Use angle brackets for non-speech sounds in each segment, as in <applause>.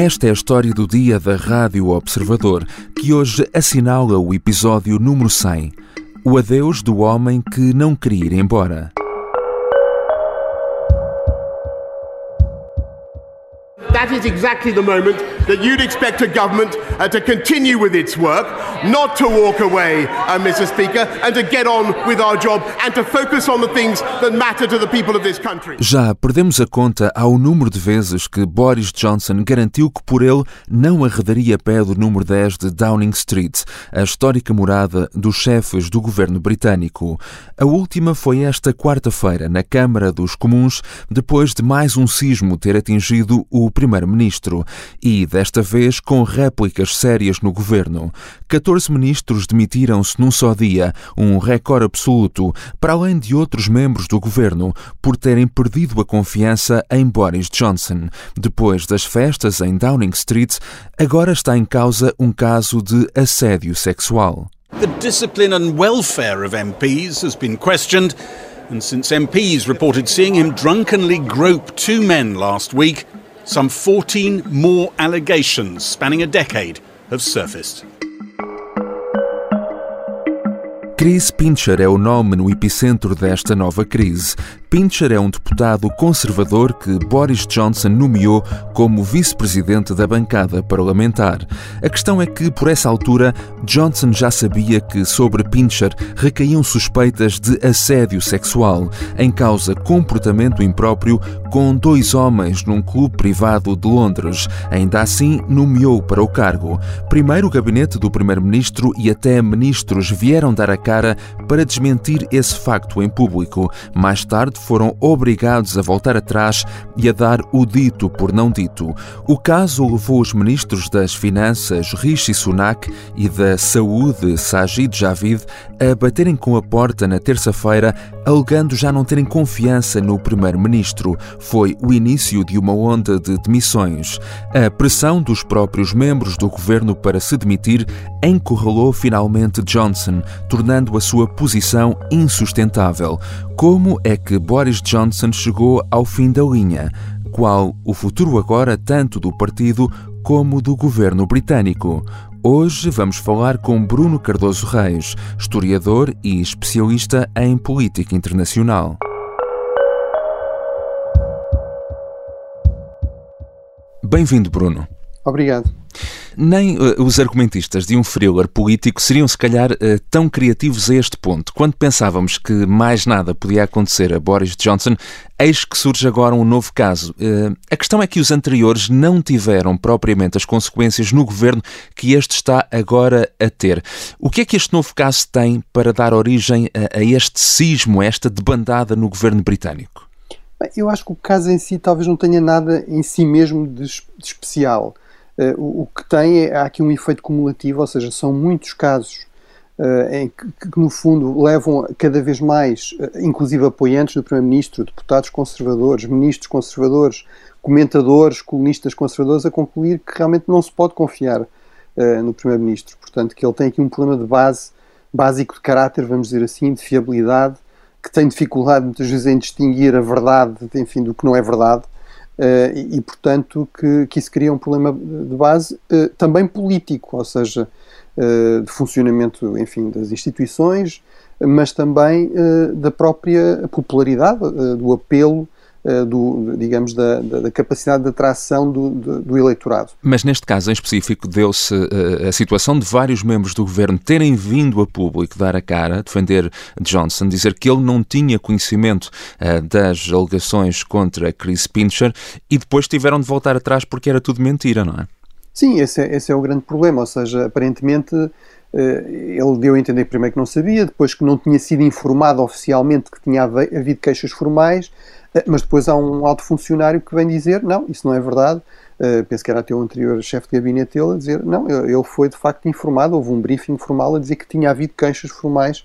Esta é a história do dia da Rádio Observador, que hoje assinala o episódio número 100, o adeus do homem que não queria ir embora. That is exactly the moment that you'd expect a government uh, to continue with its work, not to walk away, uh, Mr. Speaker, and to get on with our job and to focus on the things that matter to the people of this country. Já perdemos a conta ao número de vezes que Boris Johnson garantiu que por ele não arredaria pé do número 10 de Downing Street, a histórica morada dos chefes do governo britânico. A última foi esta quarta-feira na Câmara dos Comuns, depois de mais um sismo ter atingido o primeiro-ministro e desta vez com réplicas sérias no governo. 14 ministros demitiram-se num só dia, um recorde absoluto, para além de outros membros do governo, por terem perdido a confiança em Boris Johnson. Depois das festas em Downing Street, agora está em causa um caso de assédio sexual. The discipline and welfare of MPs has been questioned, and since MPs reported seeing him drunkenly grope two men last week, some 14 more allegations spanning a decade have surfaced. Chris Pincher é o nome no epicentro desta nova crise. Pincher é um deputado conservador que Boris Johnson nomeou como vice-presidente da bancada parlamentar. A questão é que, por essa altura, Johnson já sabia que sobre Pincher recaíam suspeitas de assédio sexual, em causa comportamento impróprio com dois homens num clube privado de Londres. Ainda assim, nomeou para o cargo. Primeiro, o gabinete do primeiro-ministro e até ministros vieram dar a cara para desmentir esse facto em público. Mais tarde, foram obrigados a voltar atrás e a dar o dito por não dito. O caso levou os ministros das Finanças, Rishi Sunak, e da Saúde, Sajid Javid, a baterem com a porta na terça-feira, alegando já não terem confiança no primeiro-ministro. Foi o início de uma onda de demissões. A pressão dos próprios membros do governo para se demitir encurralou finalmente Johnson, tornando a sua posição insustentável. Como é que Boris Johnson chegou ao fim da linha? Qual o futuro agora tanto do partido como do governo britânico? Hoje vamos falar com Bruno Cardoso Reis, historiador e especialista em política internacional. Bem-vindo, Bruno. Obrigado. Nem uh, os argumentistas de um thriller político seriam, se calhar, uh, tão criativos a este ponto. Quando pensávamos que mais nada podia acontecer a Boris Johnson, eis que surge agora um novo caso. Uh, a questão é que os anteriores não tiveram propriamente as consequências no governo que este está agora a ter. O que é que este novo caso tem para dar origem a, a este sismo, a esta debandada no governo britânico? Bem, eu acho que o caso em si talvez não tenha nada em si mesmo de, de especial. Uh, o, que tem é há aqui um efeito cumulativo, ou seja, são muitos casos uh, em que, que, no fundo, levam cada vez mais, uh, inclusive apoiantes do Primeiro-Ministro, deputados conservadores, ministros conservadores, comentadores, colunistas conservadores, a concluir que realmente não se pode confiar no Primeiro-Ministro. Portanto, que ele tem aqui um problema de base, básico de caráter, vamos dizer assim, de fiabilidade, que tem dificuldade muitas vezes em distinguir a verdade, enfim, do que não é verdade e, e, portanto, que, que isso cria um problema de base uh, também político, ou seja, uh, de funcionamento, enfim, das instituições, mas também da própria popularidade, do apelo eh, do, digamos, da, da, capacidade de atração do, do, do, eleitorado. Mas neste caso em específico deu-se uh, a situação de vários membros do governo terem vindo a público dar a cara, defender Johnson, dizer que ele não tinha conhecimento uh, das alegações contra Chris Pincher e depois tiveram de voltar atrás porque era tudo mentira, não é? Sim, esse é, esse é o grande problema, ou seja, aparentemente ele deu a entender primeiro que não sabia, depois que não tinha sido informado oficialmente que tinha havido queixas formais, eh, mas depois há um alto funcionário que vem dizer: não, isso não é verdade. Uh, penso que era até o anterior chefe de gabinete dele a dizer: não, ele foi de facto informado. Houve um briefing formal a dizer que tinha havido queixas formais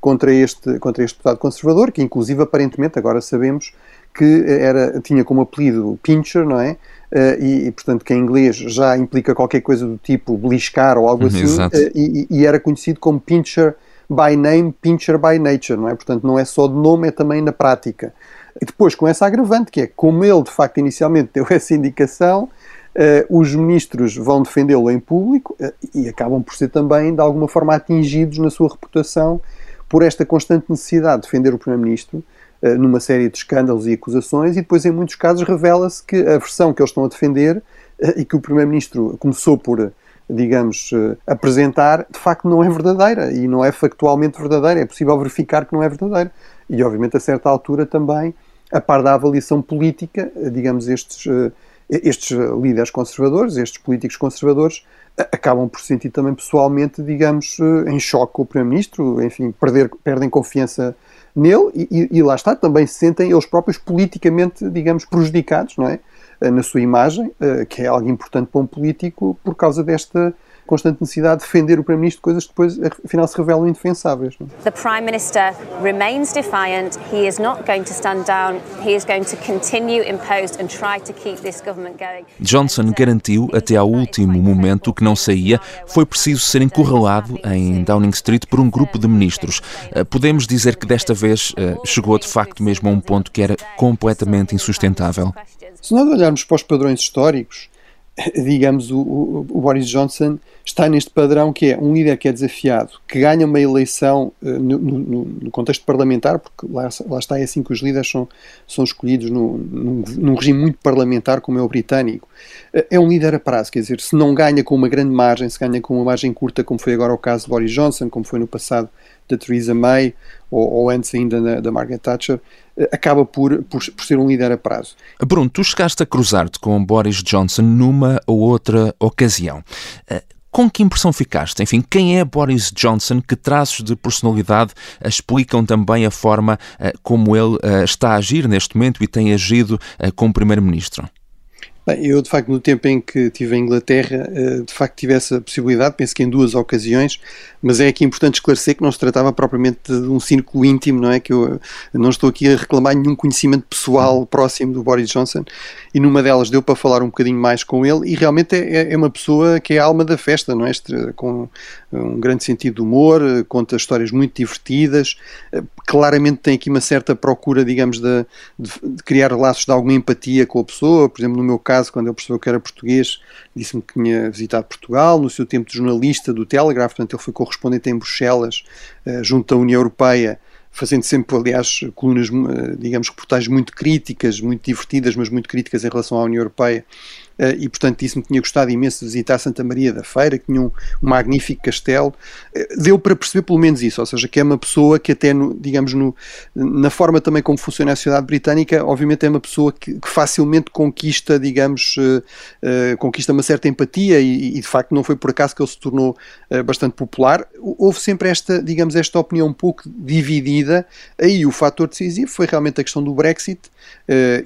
contra este, contra este deputado conservador, que inclusive aparentemente agora sabemos que era, tinha como apelido Pincher, não é? Uh, e, e, portanto, que em inglês já implica qualquer coisa do tipo beliscar ou algo assim, uh, e, e, era conhecido como Pincher by name, Pincher by nature, não é? Portanto, não é só de nome, é também na prática. E depois com essa agravante, que é como ele de facto inicialmente deu <laughs> essa indicação, os ministros vão defendê-lo em público e acabam por ser também, de alguma forma, atingidos na sua reputação por esta constante necessidade de defender o Primeiro-Ministro numa série de escândalos e acusações, e depois, em muitos casos, revela-se que a versão que eles estão a defender e que o Primeiro-Ministro começou por digamos, apresentar, de facto não é verdadeira e não é factualmente verdadeira. É possível verificar que não é verdadeira. E, obviamente, a certa altura também, a par da avaliação política, eh, digamos, estes, eh, estes líderes conservadores, estes políticos conservadores, acabam por sentir também pessoalmente, digamos, em choque com o Primeiro-Ministro, enfim, perder, perdem confiança nele e, e, lá está, também se sentem eles próprios politicamente, digamos, prejudicados, não é? Eh, na sua imagem, eh, que é algo importante para um político, por causa desta constante necessidade de defender o Primeiro-Ministro, coisas que depois, afinal, se revelam indefensáveis. Não? The Prime Minister remains defiant. He is not going to stand down. He is going to continue imposed and try to keep this government going. Johnson garantiu até ao último momento que não saía. Foi preciso ser encurralado em Downing Street por um grupo de ministros. Eh, podemos dizer que desta vez chegou de facto mesmo a um ponto que era completamente insustentável. Se nós olharmos para os padrões históricos, digamos, o, o, Boris Johnson está neste padrão que é um líder que é desafiado, que ganha uma eleição uh, no, no, no, contexto parlamentar, porque lá, lá, está é assim que os líderes são, são escolhidos no, num, num regime muito parlamentar como é o britânico. Uh, é um líder a prazo, quer dizer, se não ganha com uma grande margem, se ganha com uma margem curta, como foi agora o caso de Boris Johnson, como foi no passado da Theresa May, ou, ou antes ainda da, da Margaret Thatcher, eh, acaba por, por, por, ser um líder a prazo. Bruno, tu chegaste a cruzar-te com Boris Johnson numa ou outra ocasião. Eh, com que impressão ficaste? Enfim, quem é Boris Johnson? Que traços de personalidade explicam também a forma eh, como ele está a agir neste momento e tem agido como Primeiro-Ministro? Bem, eu, de facto, no tempo em que estive em Inglaterra, eh, de facto tive essa possibilidade, penso que em duas ocasiões, mas é aqui importante esclarecer que não se tratava propriamente de um círculo íntimo, não é? Que eu não estou aqui a reclamar nenhum conhecimento pessoal próximo do Boris Johnson, e numa delas deu para falar um bocadinho mais com ele, e realmente é, é uma pessoa que é a alma da festa, não é? Com um grande sentido de humor, conta histórias muito divertidas, eh, claramente tem aqui uma certa procura, digamos, de, de, de criar laços de alguma empatia com a pessoa, por exemplo, no meu caso, quando ele percebeu que era português, disse-me que tinha visitado Portugal, no seu tempo de jornalista do Telegraph, portanto ele foi correspondente em Bruxelas, uh, junto à União Europeia, fazendo sempre, aliás, colunas, eh, digamos, reportagens muito críticas, muito divertidas, mas muito críticas em relação à União Europeia e, portanto, disse-me tinha gostado imenso de visitar Santa Maria da Feira, que tinha um, um, magnífico castelo. Eh, deu para perceber pelo menos isso, ou seja, que é uma pessoa que até, no, digamos, no, na forma também como funciona a sociedade britânica, obviamente é uma pessoa que, que facilmente conquista, digamos, uh, uh, conquista uma certa empatia e, e, de facto não foi por acaso que ele se tornou uh, bastante popular. Houve sempre esta, digamos, esta opinião um pouco dividida, aí o fator decisivo foi realmente a questão do Brexit,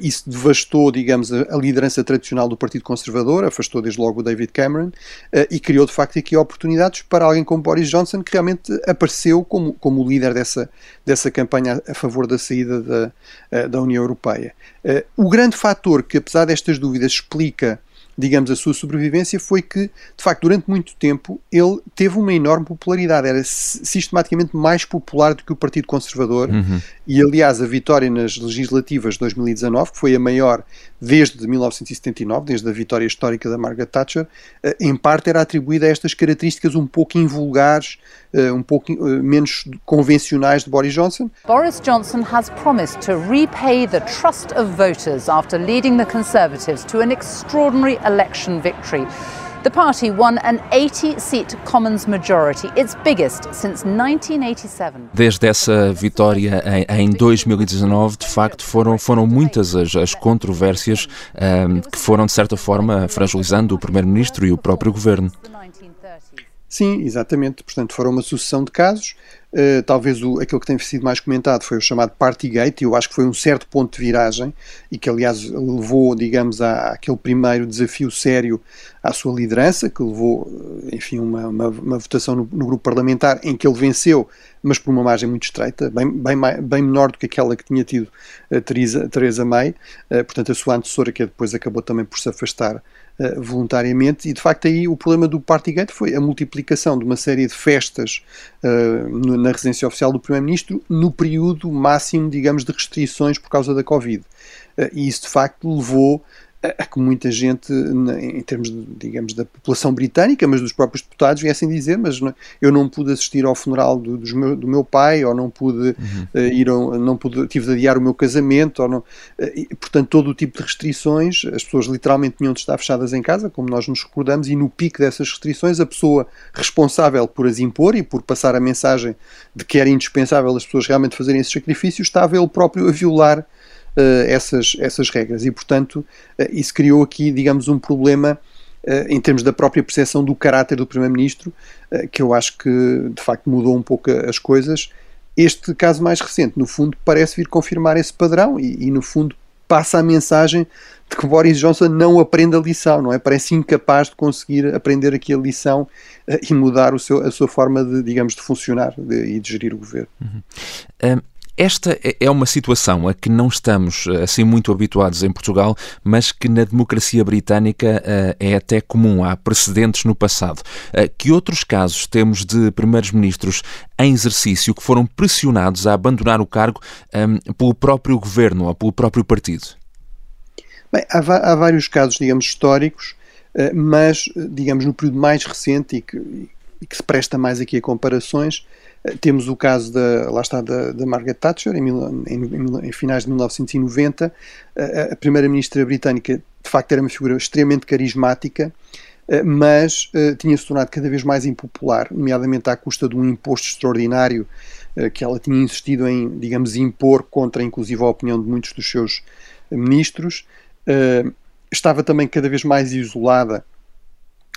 isso devastou, digamos, a, a liderança tradicional do Partido Conservador, afastou desde logo o David Cameron uh, e criou de facto aqui oportunidades para alguém como Boris Johnson, que realmente apareceu como, como líder dessa, dessa campanha a favor da saída da, uh, da União Europeia. Uh, o grande fator que, apesar destas dúvidas, explica digamos, a sua sobrevivência foi que, de facto, durante muito tempo ele teve uma enorme popularidade, era sistematicamente mais popular do que o Partido Conservador uhum. e, aliás, a vitória nas legislativas de 2019, que foi a maior desde 1979, desde a vitória histórica da Margaret Thatcher, eh, em parte era atribuída a estas características um pouco invulgares, eh, um pouco eh, menos convencionais de Boris Johnson. Boris Johnson has promised to repay the trust of voters after leading the Conservatives to an extraordinary election victory. The party won an 80-seat Commons majority, its biggest since 1987. Desde essa vitória em, em 2019, de facto, foram, foram muitas as, as controvérsias um, que foram, de certa forma, fragilizando o Primeiro-Ministro e o próprio governo. Sim, exatamente. Portanto, foram uma sucessão de casos. Uh, talvez o, aquilo que tem sido mais comentado foi o chamado Partygate, e eu acho que foi um certo ponto de viragem e que, aliás, levou, digamos, à, àquele primeiro desafio sério à sua liderança, que levou, eh, enfim, uma, uma, uma votação no, no, grupo parlamentar em que ele venceu, mas por uma margem muito estreita, bem, bem, bem menor do que aquela que tinha tido a Theresa May, uh, portanto, a sua antecessora, que depois acabou também por se afastar uh, voluntariamente, e de facto aí o problema do Partygate foi a multiplicação de uma série de festas uh, na residência oficial do Primeiro-Ministro no período máximo, digamos, de restrições por causa da Covid. Uh, e isso de facto levou a que muita gente, em termos, de, digamos, da população britânica, mas dos próprios deputados, viessem dizer, mas não, eu não pude assistir ao funeral do, meu, do meu pai, ou não pude uhum. uh, ir, a, não pude, tive de adiar o meu casamento, ou não, uh, e, portanto, todo o tipo de restrições, as pessoas literalmente tinham de estar fechadas em casa, como nós nos recordamos, e no pico dessas restrições, a pessoa responsável por as impor e por passar a mensagem de que era indispensável as pessoas realmente fazerem esses sacrifícios, estava ele próprio a violar essas, essas regras. E, portanto, uh, isso criou aqui, digamos, um problema uh, em termos da própria percepção do caráter do Primeiro-Ministro, que eu acho que, de facto, mudou um pouco as coisas. Este caso mais recente, no fundo, parece vir confirmar esse padrão e, e no fundo, passa a mensagem de que Boris Johnson não aprende a lição, não é? Parece incapaz de conseguir aprender aqui a lição uh, e mudar o seu, a sua forma de, digamos, de funcionar de, e de gerir o governo. Uhum. Um, esta é, é uma situação a que não estamos eh, assim muito habituados em Portugal, mas que na democracia britânica uh, é até comum. Há precedentes no passado. Uh, que outros casos temos de primeiros-ministros em exercício que foram pressionados a abandonar o cargo um, pelo próprio governo ou pelo próprio partido? Bem, há, há vários casos, digamos, históricos, mas, digamos, no período mais recente e que, e que se presta mais aqui a comparações, temos o caso da, lá está, da, da Margaret Thatcher, em, em, em, finais de 1990. A, a primeira-ministra britânica, de facto, era uma figura extremamente carismática, eh, mas uh, tinha-se tornado cada vez mais impopular, nomeadamente à custa de um imposto extraordinário uh, que ela tinha insistido em, digamos, impor contra, inclusive, a opinião de muitos dos seus ministros. Uh, estava também cada vez mais isolada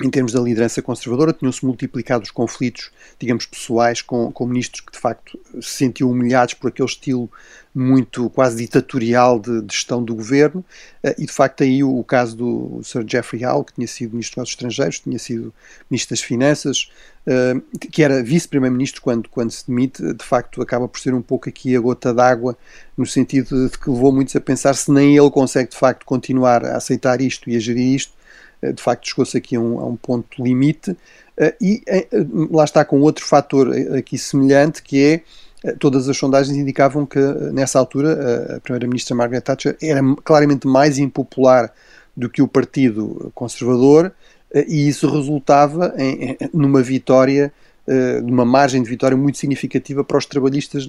em termos da liderança conservadora, tinham-se multiplicado os conflitos, digamos, pessoais com, com ministros que de facto se sentiam humilhados por aquele estilo muito quase ditatorial de, de gestão do governo, uh, e de facto aí o, o, caso do Sir Geoffrey Howe, que tinha sido ministro dos Estrangeiros, tinha sido ministro das Finanças, uh, que era vice-primeiro-ministro quando, quando se demite, de facto acaba por ser um pouco aqui a gota d'água, no sentido de que levou muitos a pensar se nem ele consegue de facto continuar a aceitar isto e a gerir isto, eh, de facto chegou-se aqui a um, a um, ponto limite. Eh, e eh, lá está com outro fator aqui semelhante que é todas as sondagens indicavam que nessa altura a primeira-ministra Margaret Thatcher era claramente mais impopular do que o partido conservador e isso resultava em, numa vitória numa margem de vitória muito significativa para os trabalhistas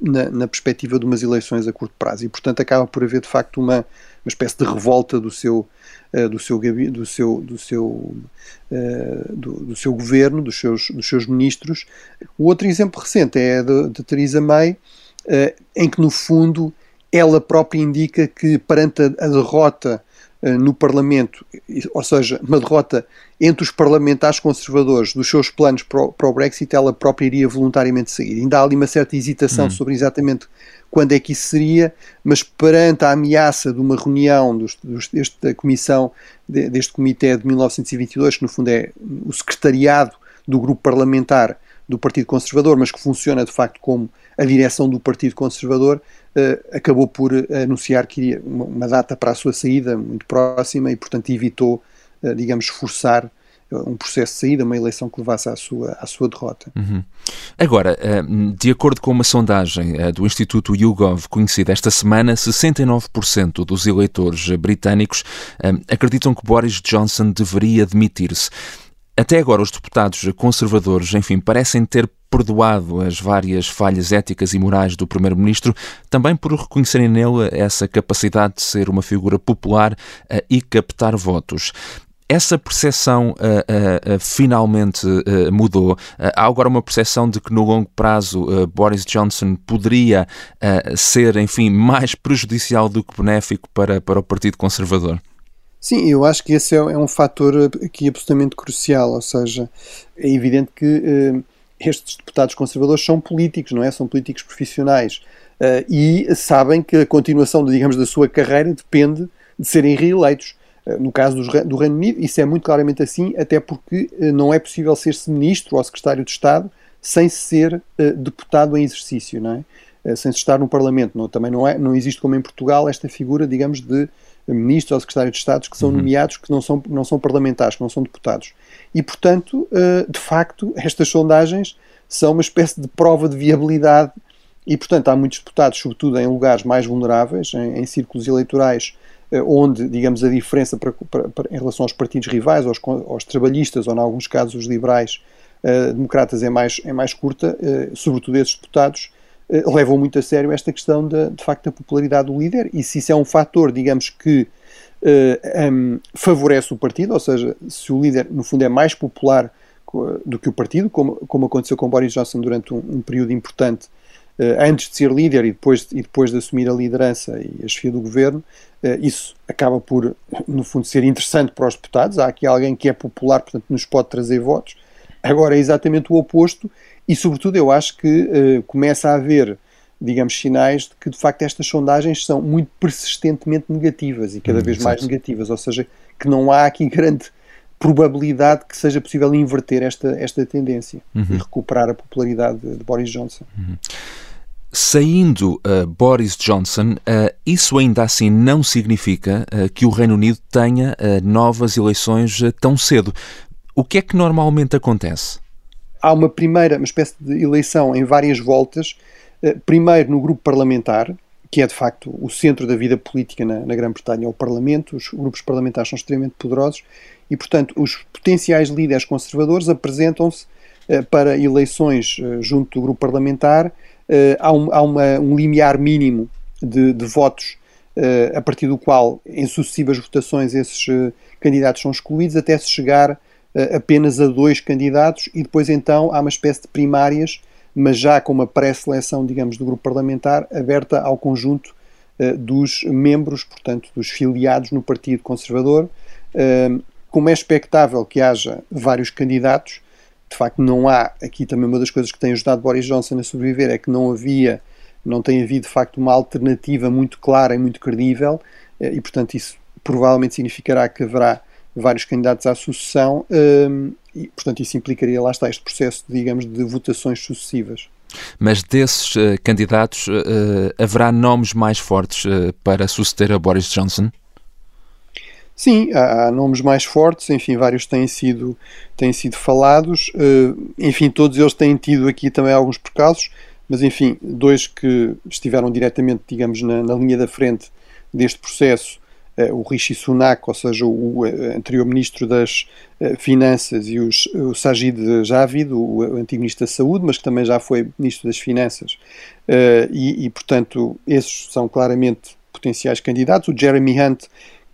na, na perspectiva de umas eleições a curto prazo. E portanto acaba por haver de facto uma, uma espécie de revolta do seu eh, do seu do seu do seu eh, do, do, seu governo, dos seus dos seus ministros. O outro exemplo recente é de, de Theresa May, eh, em que no fundo ela própria indica que perante a derrota no Parlamento, ou seja, uma derrota entre os parlamentares conservadores dos seus planos para o, Brexit, ela própria iria voluntariamente sair. Ainda há ali uma certa hesitação hum. sobre exatamente quando é que isso seria, mas perante a ameaça de uma reunião dos, dos, desta comissão, de, deste comitê de 1922, que no fundo é o secretariado do grupo parlamentar do Partido Conservador, mas que funciona de facto como a direção do Partido Conservador, uh, acabou por anunciar que iria uma, data para a sua saída muito próxima e, portanto, evitou, uh, digamos, forçar um processo de saída, uma eleição que levasse à sua, à sua derrota. Uhum. Agora, eh, de acordo com uma sondagem eh, do Instituto YouGov conhecida esta semana, 69% dos eleitores britânicos eh, acreditam que Boris Johnson deveria demitir-se. Até agora, os deputados conservadores, enfim, parecem ter perdoado as várias falhas éticas e morais do Primeiro-Ministro, também por reconhecerem nele essa capacidade de ser uma figura popular e captar votos essa percepção uh, uh, uh, finalmente mudou. há agora uma percepção de que no longo prazo Boris Johnson poderia ser, enfim, mais prejudicial do que benéfico para, para o Partido Conservador. Sim, eu acho que esse é, é um fator aqui absolutamente crucial, ou seja, é evidente que estes deputados conservadores são políticos, não é? São políticos profissionais e sabem que a continuação, digamos, da sua carreira depende de serem reeleitos. Eh, no caso do Reino Unido, isso é muito claramente assim, até porque eh, não é possível ser-se ministro ou secretário de Estado sem ser deputado em exercício, não é? Sem se estar no Parlamento. Não, também não, é, não existe, como em Portugal, esta figura, digamos, de ministro ou secretário de Estado que são uhum. nomeados, que não são, não são parlamentares, que não são deputados. E, portanto, uh, de facto, <laughs> estas sondagens são uma espécie de prova de viabilidade e, portanto, há muitos deputados, sobretudo em lugares mais vulneráveis, em, em círculos eleitorais, eh, onde, digamos, a diferença para, para, para, em relação aos partidos rivais, aos, aos trabalhistas ou, em alguns casos, os liberais uh, democratas é mais, é mais curta, uh, sobretudo esses deputados levam muito a sério esta questão de, de facto da popularidade do líder e se isso é um fator, digamos, que um, favorece o partido, ou seja, se o líder, no fundo, é mais popular do que o partido, como, como aconteceu com Boris Johnson durante um, um período importante Uh, antes de ser líder e depois, e depois de assumir a liderança e a chefia do governo, uh, isso acaba por, no fundo, ser interessante para os deputados. Há aqui alguém que é popular, portanto, nos pode trazer votos. Agora é exatamente o oposto, e sobretudo eu acho que uh, começa a haver, digamos, sinais de que de facto estas sondagens são muito persistentemente negativas e cada hum, vez mais negativas, ou seja, que não há aqui grande probabilidade que seja possível inverter esta, esta tendência uhum. e recuperar a popularidade de, de Boris Johnson. Uhum. Saindo uh, Boris Johnson, uh, isso ainda assim não significa uh, que o Reino Unido tenha novas eleições tão cedo. O que é que normalmente acontece? Há uma primeira, uma espécie de eleição em várias voltas, primeiro no grupo parlamentar, que é de facto o centro da vida política na, na Grã-Bretanha, é o Parlamento, os grupos parlamentares são extremamente poderosos e, portanto, os potenciais líderes conservadores apresentam-se para eleições junto do grupo parlamentar há, um, há uma, um limiar mínimo de, de votos a partir do qual, em sucessivas votações, esses candidatos são excluídos até se chegar apenas a dois candidatos e depois então há uma espécie de primárias, mas já com uma pré-seleção, digamos, do grupo parlamentar aberta ao conjunto dos membros, portanto, dos filiados no Partido Conservador. como é expectável que haja vários candidatos, de facto não há, aqui também uma das coisas que tem ajudado Boris Johnson a sobreviver é que não havia, não tem havido de facto uma alternativa muito clara e muito credível eh, e portanto isso provavelmente significará que haverá vários candidatos à sucessão ehm, e portanto isso implicaria, lá está, este processo, digamos, de votações sucessivas. Mas desses uh, candidatos uh, haverá nomes mais fortes uh, para suceder a Boris Johnson? Sim, há, há, nomes mais fortes, enfim, vários têm sido, têm sido falados, enfim, todos eles têm tido aqui também alguns percalços, mas enfim, dois que estiveram diretamente, digamos, na, na linha da frente deste processo, o Rishi Sunak, ou seja, o, o anterior Ministro das uh, Finanças, e os, o Sajid Javid, o antigo Ministro da Saúde, mas que também já foi Ministro das Finanças, e, e, portanto, esses são claramente potenciais candidatos. O Jeremy Hunt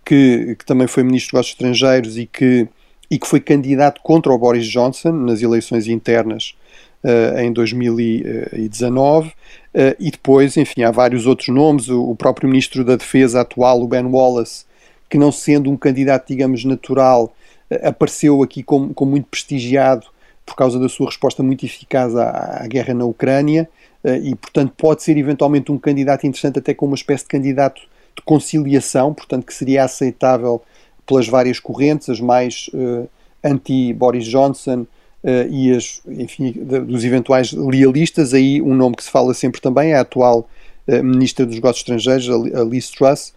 que, que também foi ministro dos Negócios Estrangeiros e que, e que foi candidato contra o Boris Johnson nas eleições internas uh, em 2019. Uh, eh, e depois, enfim, há vários outros nomes. O, o, próprio ministro da Defesa atual, o Ben Wallace, que não sendo um candidato, digamos, natural, uh, apareceu aqui como, como muito prestigiado por causa da sua resposta muito eficaz à, à guerra na Ucrânia. e, portanto, pode ser eventualmente um candidato interessante, até como uma espécie de candidato de conciliação, portanto, que seria aceitável pelas várias correntes, as mais anti-Boris Johnson uh, e as, enfim, dos eventuais lealistas. Aí um nome que se fala sempre também é a atual uh, Ministra dos Negócios Estrangeiros, a Liz Truss,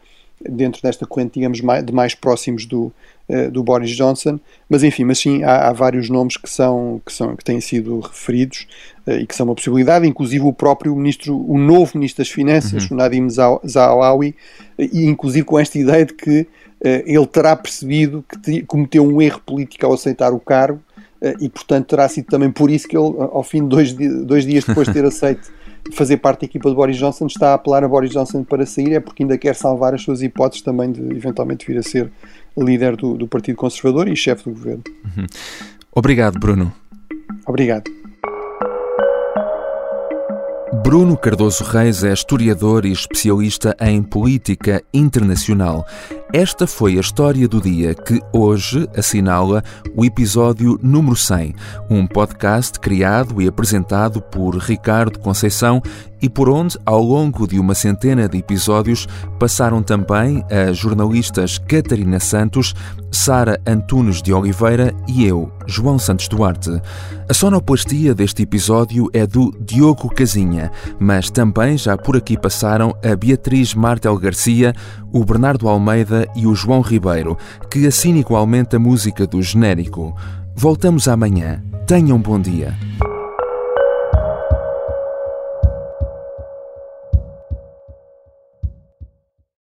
dentro desta corrente, digamos, mais, de mais próximos do, uh, do Boris Johnson, mas enfim, mas sim, há, há, vários nomes que são, que são que têm sido referidos e que são uma possibilidade, inclusive o próprio ministro, o novo ministro das Finanças, uhum. o Nadim Zahawi, e inclusive com esta ideia de que ele terá percebido que cometeu um erro político ao aceitar o cargo e, portanto, terá sido também por isso que ele, ao fim de dois, dois dias depois de ter <laughs> aceito fazer parte da equipa de Boris Johnson, está a apelar a Boris Johnson para sair, é porque ainda quer salvar as suas hipóteses também de eventualmente vir a ser líder do, do Partido Conservador e chefe do governo. Uhum. Obrigado, Bruno. Obrigado. Bruno Cardoso Reis é historiador e especialista em política internacional. Esta foi a história do dia que hoje assinala o episódio número 100, um podcast criado e apresentado por Ricardo Conceição e por onde, ao longo de uma centena de episódios, passaram também as jornalistas Catarina Santos, Sara Antunes de Oliveira e eu, João Santos Duarte. A sonoplastia deste episódio é do Diogo Casinha, mas também já por aqui passaram a Beatriz Martel Garcia, o Bernardo Almeida e o João Ribeiro, que assina igualmente a música do genérico. Voltamos amanhã. Tenham um bom dia.